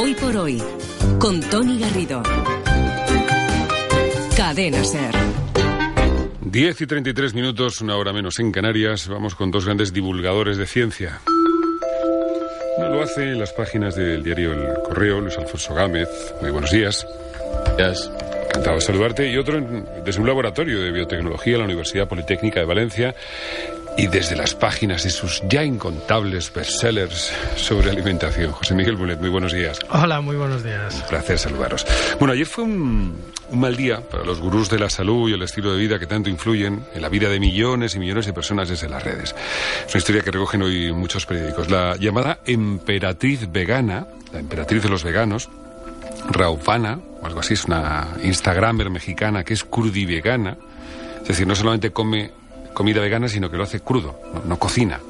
Hoy por hoy, con Tony Garrido. Cadena Ser. 10 y 33 minutos, una hora menos en Canarias. Vamos con dos grandes divulgadores de ciencia. Uno lo hace en las páginas del diario El Correo, Luis Alfonso Gámez. Muy buenos días. Gracias. Encantado de saludarte. Y otro en- desde un laboratorio de biotecnología en la Universidad Politécnica de Valencia. Y desde las páginas de sus ya incontables bestsellers sobre alimentación. José Miguel Bulet, muy buenos días. Hola, muy buenos días. Un placer saludaros. Bueno, ayer fue un, un mal día para los gurús de la salud y el estilo de vida que tanto influyen en la vida de millones y millones de personas desde las redes. Es una historia que recogen hoy muchos periódicos. La llamada emperatriz vegana, la emperatriz de los veganos, Raufana, o algo así, es una Instagramer mexicana que es crudivegana. Es decir, no solamente come comida vegana, sino que lo hace crudo, no, cocina.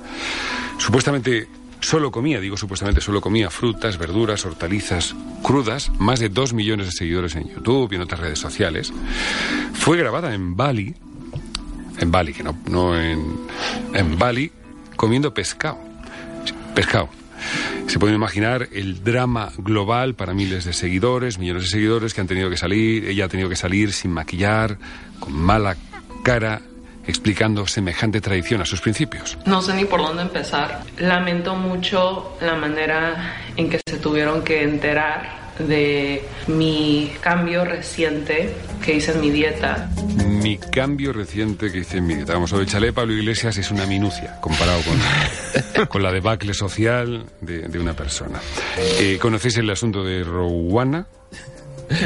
Supuestamente solo comía, digo supuestamente solo comía frutas, verduras, hortalizas crudas, más de dos millones de seguidores en YouTube y en otras redes sociales. Fue grabada en Bali, en Bali, que no, no en, en Bali, comiendo pescado. Pescado. Se puede imaginar el drama global para miles de seguidores, millones de seguidores que han tenido que salir, ella ha tenido que salir sin maquillar, con mala cara, explicando semejante tradición a sus principios. No sé ni por dónde empezar. Lamento mucho la manera en que se tuvieron que enterar de mi cambio reciente que hice en mi dieta. Mi cambio reciente que hice en mi dieta. Vamos, lo de Chalé Pablo Iglesias es una minucia comparado con, con la debacle social de, de una persona. Eh, ¿Conocéis el asunto de Rowana?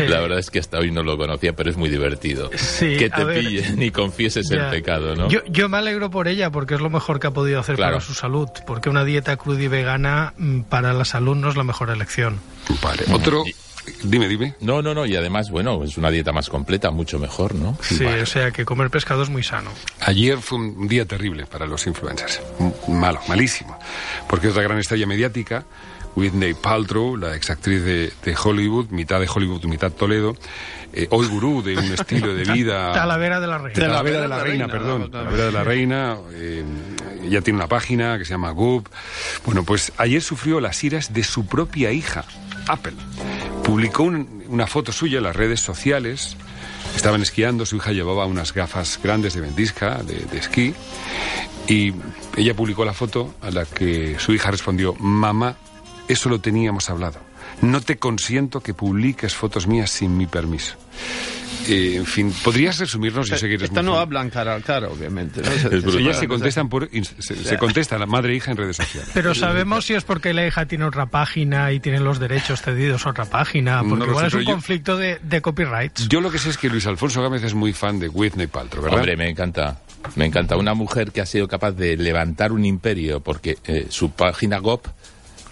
La verdad es que hasta hoy no lo conocía, pero es muy divertido. Sí, que te ver, pillen y confieses Ya. el pecado, ¿no? Yo, yo me alegro por ella porque es lo mejor que ha podido hacer Claro. para su salud. Porque una dieta cruda y vegana mm, para la salud no es la mejor elección. Vale. Otro. Dime, dime. No, no, no, y además, bueno, es una dieta más completa, mucho mejor, ¿no? Sí, o sea que comer pescado es muy sano. Ayer fue un día terrible para los influencers. M- Malo, malísimo. Porque otra gran estrella mediática, Whitney Paltrow, la exactriz de, de Hollywood, mitad de Hollywood, mitad Toledo, eh, hoy gurú de un estilo de vida... Talavera de la reina. Talavera de la Reina, perdón. Talavera de la Reina. eh, ella tiene una página que se llama Goop. Bueno, pues ayer sufrió las iras de su propia hija, Apple. Publicó un- una foto suya en las redes sociales. Estaban esquiando, su hija llevaba unas gafas grandes de ventisca, de, de esquí. Y ella publicó la foto a la que su hija respondió, mamá, eso lo teníamos hablado. No te consiento que publiques fotos mías sin mi permiso. Eh, en fin, ¿podrías resumirnos? Yo sé que eres Esta muy no fan. hablan cara a cara, obviamente. ¿no? Se- Es brutal. Ellas se contestan por se, se contesta la madre e hija en redes sociales. Pero sabemos si es porque la hija tiene otra página y tiene los derechos cedidos a otra página. Porque No igual sé, es un yo- conflicto de, de copyrights. Yo lo que sé es que Luis Alfonso Gámez es muy fan de Whitney Paltrow, ¿verdad? Hombre, me encanta. Me encanta. Una mujer que ha sido capaz de levantar un imperio porque eh, su página GOP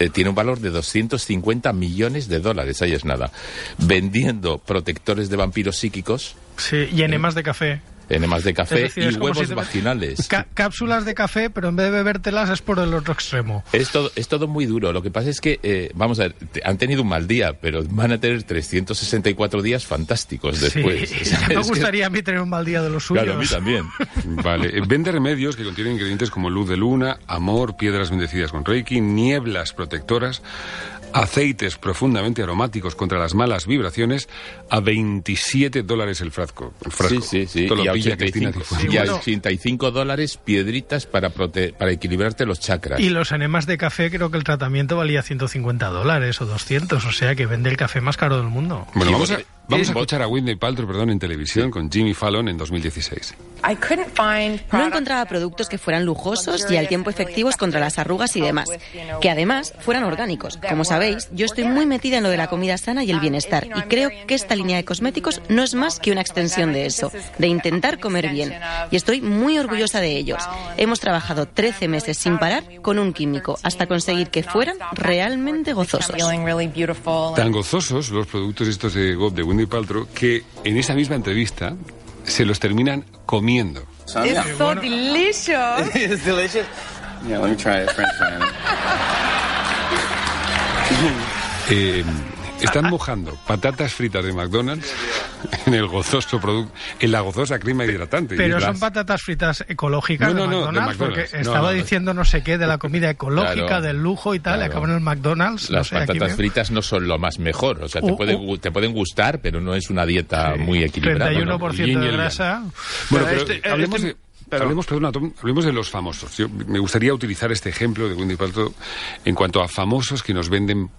eh, tiene un valor de 250 millones de dólares, ahí es nada. Vendiendo protectores de vampiros psíquicos, Sí, y enemas de café. Enemas de café decir, y huevos si vaginales. Ca- cápsulas de café, pero en vez de bebértelas es por el otro extremo. Es todo, es todo muy duro. Lo que pasa es que, eh, vamos a ver, te- han tenido un mal día, pero van a tener 364 días fantásticos después. sí, ya me que- gustaría a mí tener un mal día de los suyos. Claro, a mí también. Vale, eh, vende remedios que contienen ingredientes como luz de luna, amor, piedras bendecidas con Reiki, nieblas protectoras, aceites profundamente aromáticos contra las malas vibraciones a 27 dólares el frasco. El frasco. Sí, sí, sí. Todo Y lo a, pilla Cristina 85, Cifuentes. y a bueno. 85 dólares piedritas para, prote- para equilibrarte los chakras. Y los enemas de café creo que el tratamiento valía 150 dólares o 200, o sea que vende el café más caro del mundo. Bueno, Y vamos a, vamos a escuchar a Whitney Paltrow, perdón, en televisión con Jimmy Fallon en 2016. No encontraba productos que fueran lujosos y al tiempo efectivos contra las arrugas y demás, que además fueran orgánicos. Como sabéis, yo estoy muy metida en lo de la comida sana y el bienestar y creo que esta línea de cosméticos no es más que una extensión de eso, de intentar comer bien. Y estoy muy orgullosa de ellos. Hemos trabajado 13 meses sin parar con un químico hasta conseguir que fueran realmente gozosos. Tan gozosos los productos estos de GOP de Whitney Paltrow que en esa misma entrevista se los terminan comiendo. It's so delicious. It's delicious. Yeah, let me try it. French. Eh, están mojando patatas fritas de McDonald's en el gozoso producto, en la gozosa crema hidratante. Pero son patatas fritas ecológicas No, de, no, no, de McDonald's, porque estaba diciendo no sé qué de la comida ecológica, Claro, del lujo y tal, y claro. acabo en el McDonald's. no Las sé, patatas fritas no son lo más mejor. O sea, te, Uh, pueden, uh. te pueden gustar, pero no es una dieta muy equilibrada. ¿no? 31% Yin y el de grasa. Bueno, Pero pero este- hablemos, este- de, pero- hablemos, perdona, hablemos de los famosos. Yo, me gustaría utilizar este ejemplo de Wendy Paltrow en cuanto a famosos que nos venden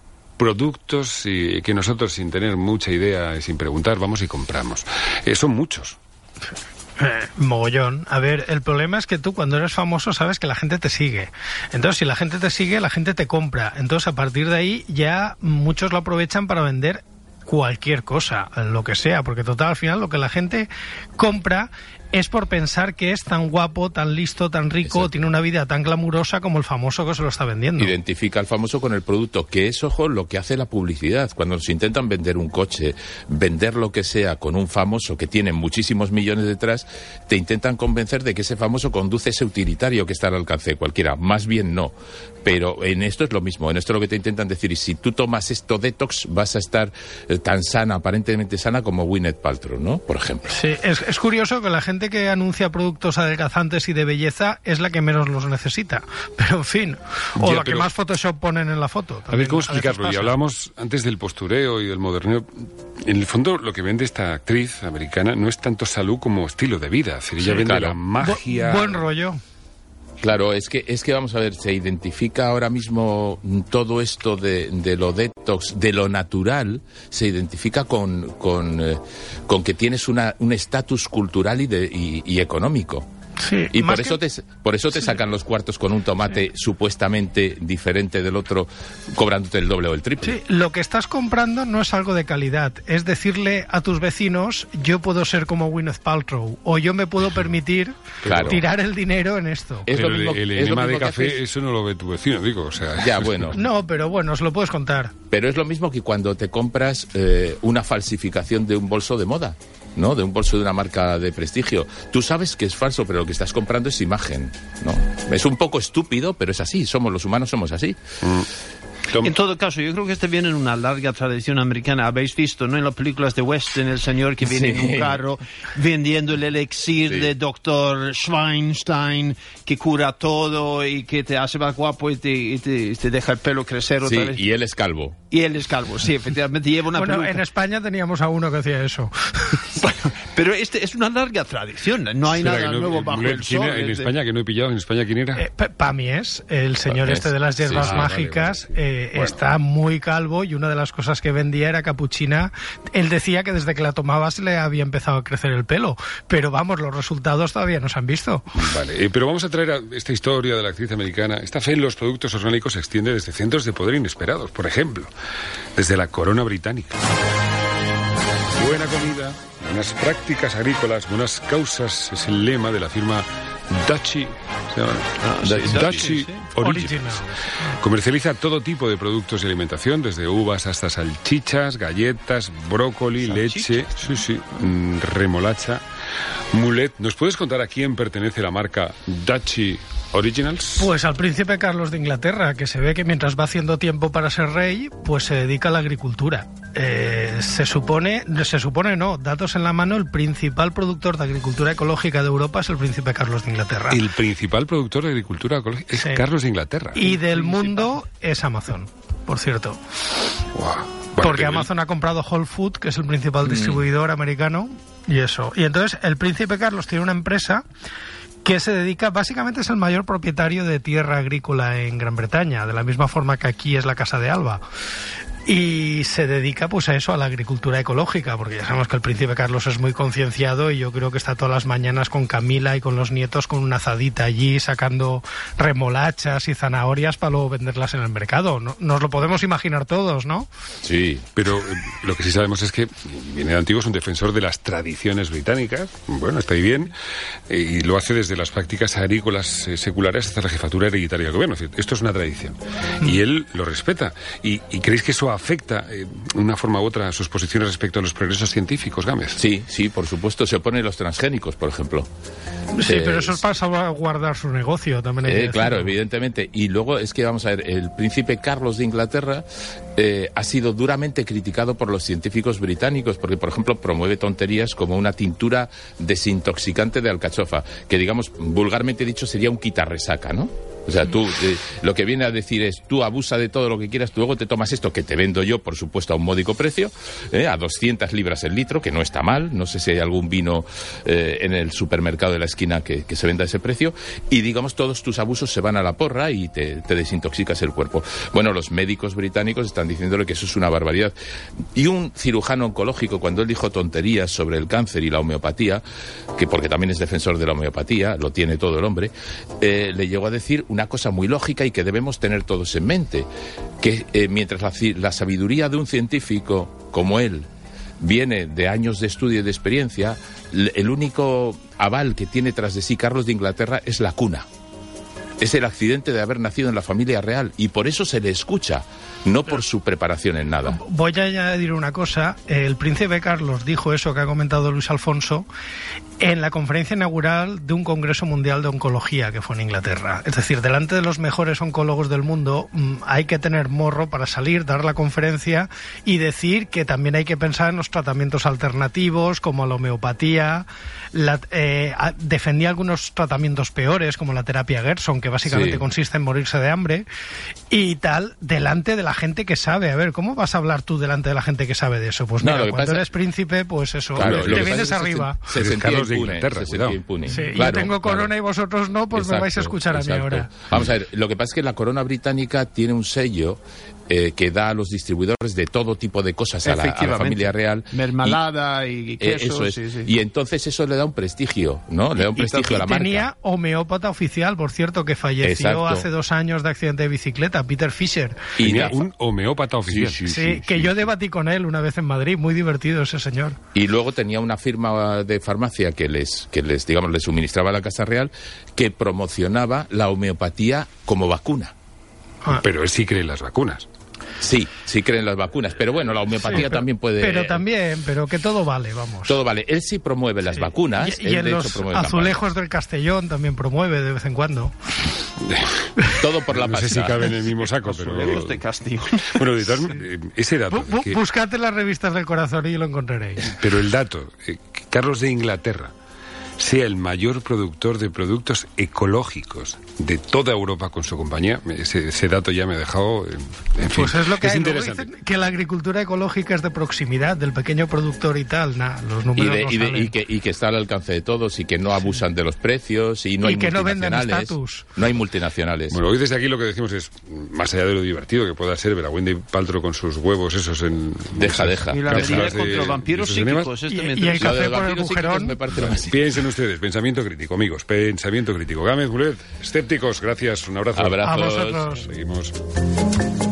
productos y que nosotros sin tener mucha idea y sin preguntar vamos y compramos. Eh, son muchos. Eh, mogollón. A ver, el problema es que tú cuando eres famoso sabes que la gente te sigue. Entonces, si la gente te sigue, la gente te compra. Entonces, a partir de ahí ya muchos lo aprovechan para vender cualquier cosa, lo que sea, porque total al final lo que la gente compra es por pensar que es tan guapo, tan listo, tan rico, Exacto. tiene una vida tan glamurosa como el famoso que se lo está vendiendo. Identifica al famoso con el producto, que es, ojo, lo que hace la publicidad. Cuando nos intentan vender un coche, vender lo que sea con un famoso que tiene muchísimos millones detrás, te intentan convencer de que ese famoso conduce ese utilitario que está al alcance de cualquiera. Más bien no. Pero en esto es lo mismo. En esto lo que te intentan decir es si tú tomas esto detox, vas a estar eh, tan sana, aparentemente sana como Gwyneth Paltrow, ¿no? Por ejemplo. Sí, es, es curioso que la gente que anuncia productos adelgazantes y de belleza es la que menos los necesita. Pero en fin, o Ya, la que más Photoshop ponen en la foto. A ver, ¿cómo explicarlo? Y hablábamos antes del postureo y del moderneo. En el fondo, lo que vende esta actriz americana no es tanto salud como estilo de vida. Es decir, ella Sí, vende claro. la Bu- magia. buen rollo. Claro, es que, es que vamos a ver, se identifica ahora mismo todo esto de, de lo detox, de lo natural, se identifica con, con, eh, con que tienes una, un estatus cultural y, de, y económico. Sí, Y por eso, que- te, por eso te sacan los cuartos con un tomate supuestamente diferente del otro, cobrándote el doble o el triple. Sí, lo que estás comprando no es algo de calidad. Es decirle a tus vecinos, yo puedo ser como Gwyneth Paltrow, o yo me puedo permitir Claro. tirar el dinero en esto. Es Pero lo mismo, el, el es enema de mismo café, haces- eso no lo ve tu vecino, digo. O sea, Ya, bueno. No, pero bueno, os lo puedes contar. Pero es lo mismo que cuando te compras eh, una falsificación de un bolso de moda, ¿no? De un bolso de una marca de prestigio. Tú sabes que es falso, pero lo que estás comprando es imagen, ¿no? Es un poco estúpido, pero es así. Somos los humanos, somos así. Tom- En todo caso, yo creo que este viene en una larga tradición americana. Habéis visto, ¿no? En las películas de Western, el señor que viene en Sí. un carro vendiendo el elixir Sí. de doctor Schweinstein que cura todo y que te hace más guapo y te, y te- y te deja el pelo crecer Sí, otra vez. y él es calvo. Y él es calvo, sí, efectivamente lleva una Bueno, peluca. en España teníamos a uno que hacía eso. Bueno, pero este es una larga tradición, no hay Espera, nada no- nuevo bajo ¿quién el sol. En es de- España, que no he pillado, en España, ¿quién era? Eh, Pamies, el señor Pamies, este de las hierbas sí, sí. mágicas, Ah, vale, eh, Bueno. está muy calvo y una de las cosas que vendía era capuchina. Él decía que desde que la tomaba se le había empezado a crecer el pelo, pero vamos, los resultados todavía no se han visto. Vale, eh, pero vamos a traer a esta historia de la actriz americana. Esta fe en los productos orgánicos se extiende desde centros de poder inesperados, por ejemplo, desde la corona británica. Buena comida, buenas prácticas agrícolas, buenas causas es el lema de la firma Dachi. Ah, sí, Dachi Dachi, sí. Originals. Original. Comercializa todo tipo de productos de alimentación, desde uvas hasta salchichas, galletas, brócoli, leche, sí, sí, mm, remolacha, mulet. ¿Nos puedes contar a quién pertenece la marca Dachi Originals? Pues al príncipe Carlos de Inglaterra, que se ve que mientras va haciendo tiempo para ser rey, pues se dedica a la agricultura. Eh, se supone, se supone no, datos en la mano, el principal productor de agricultura ecológica de Europa es el príncipe Carlos de Inglaterra. El principal productor de agricultura ecológica es Sí. Carlos de Inglaterra. Y del mundo es Amazon, por cierto. Porque Amazon ha comprado Whole Food, que es el principal distribuidor americano, y eso. Y entonces el príncipe Carlos tiene una empresa que se dedica, básicamente es el mayor propietario de tierra agrícola en Gran Bretaña, de la misma forma que aquí es la Casa de Alba. Y se dedica pues a eso, a la agricultura ecológica, porque ya sabemos que el príncipe Carlos es muy concienciado y yo creo que está todas las mañanas con Camila y con los nietos con una azadita allí sacando remolachas y zanahorias para luego venderlas en el mercado. ¿no? Nos lo podemos imaginar todos, ¿no? Sí. Pero eh, lo que sí sabemos es que viene de antiguo, es un defensor de las tradiciones británicas. Bueno, está ahí bien. y lo hace desde las prácticas agrícolas eh, seculares hasta la jefatura hereditaria del gobierno. Es decir, esto es una tradición. Y él lo respeta. ¿Y, y creéis que eso afecta eh, de una forma u otra sus posiciones respecto a los progresos científicos, Gámez. Sí, sí, por supuesto. Se oponen los transgénicos, por ejemplo. Sí, Eh, pero eso es para guardar su negocio también. hay Eh, claro, evidentemente. Y luego es que, vamos a ver, el príncipe Carlos de Inglaterra eh, ha sido duramente criticado por los científicos británicos porque, por ejemplo, promueve tonterías como una tintura desintoxicante de alcachofa, que, digamos, vulgarmente dicho, sería un quitarresaca, ¿no? O sea, tú lo que viene a decir es, tú abusa de todo lo que quieras, tú luego te tomas esto que te vendo yo, por supuesto, a un módico precio, eh, a 200 libras el litro, que no está mal, no sé si hay algún vino eh, en el supermercado de la esquina que, se venda a ese precio, y digamos, todos tus abusos se van a la porra y te, te desintoxicas el cuerpo. Bueno, los médicos británicos están diciéndole que eso es una barbaridad. Y un cirujano oncológico, cuando él dijo tonterías sobre el cáncer y la homeopatía, que porque también es defensor de la homeopatía, lo tiene todo el hombre, eh, le llegó a decir una cosa muy lógica y que debemos tener todos en mente, que eh, mientras la, sabiduría de un científico como él viene de años de estudio y de experiencia, el único aval que tiene tras de sí Carlos de Inglaterra es la cuna. Es el accidente de haber nacido en la familia real y por eso se le escucha, no por su preparación en nada. Voy a añadir una cosa. El príncipe Carlos dijo eso que ha comentado Luis Alfonso en la conferencia inaugural de un Congreso Mundial de Oncología que fue en Inglaterra. Es decir, delante de los mejores oncólogos del mundo mm, hay que tener morro para salir, dar la conferencia y decir que también hay que pensar en los tratamientos alternativos como la homeopatía. La- eh, defendía algunos tratamientos peores como la terapia Gerson, que básicamente Sí. consiste en morirse de hambre y tal, delante de la gente que sabe. A ver, ¿cómo vas a hablar tú delante de la gente que sabe de eso? Pues No, mira, cuando pasa- eres príncipe, pues eso, Claro, lo te vienes es que se- arriba. Se, de impune, Inglaterra, se cuidado. sentía impune. Sí, Claro, yo tengo corona claro. y vosotros no, pues me vais a Exacto, escuchar a mí exacto. ahora. Vamos a ver, lo que pasa es que la corona británica tiene un sello eh, que da a los distribuidores de todo tipo de cosas a la, a la familia real. Mermelada y, Y, eh, queso. eso es. sí, sí. Y entonces eso le da un prestigio, ¿no? Le da un Y- prestigio a la y marca. tenía homeópata oficial, por cierto, que falleció Exacto. hace dos años de accidente de bicicleta, Peter Fisher. Y da- un homeópata oficial. Sí, Sí, que yo debatí con él una vez en Madrid, muy divertido ese señor. Y luego tenía una firma de farmacia que les, que les, digamos, les suministraba a la Casa Real que promocionaba la homeopatía como vacuna. Ah. Pero él sí cree en las vacunas. Sí, sí creen las vacunas, pero bueno, la homeopatía Sí, pero- también puede... Pero también, pero que todo vale, vamos. Todo vale. Él sí promueve las vacunas. Y, y él, en de hecho, los promueve azulejos del Castellón también promueve de vez en cuando. Todo por la no sé si pasta. cabe en el mismo saco, pero... De Castillo. Bueno, de todas- eh, ese dato... Bu- que- Buscad en las revistas del corazón y lo encontraréis. Pero el dato, eh, Carlos de Inglaterra sea el mayor productor de productos ecológicos de toda Europa con su compañía, ese, ese dato ya me ha dejado... En, en fin, Pues es lo que hay. Luego interesante. dicen que la agricultura ecológica es de proximidad, del pequeño productor y tal. Nah, los Y, números de- no y de- y que, y que está al alcance de todos y que no abusan de los precios y no Y hay que no venden multinacionales. estatus. No hay multinacionales. Bueno, hoy desde aquí lo que decimos es, más allá de lo divertido que pueda ser ver a Wendy Paltrow con sus huevos esos en... Deja, deja. Y la cápsulas medida de- contra vampiros de enemas. psíquicos. Este Y- el café por el vampiros bujerón. me parece lo más- Piensen ustedes, pensamiento crítico, amigos, pensamiento crítico. Gámez Mulet, escépticos, gracias, un abrazo. Abrazos. A vosotros. Seguimos.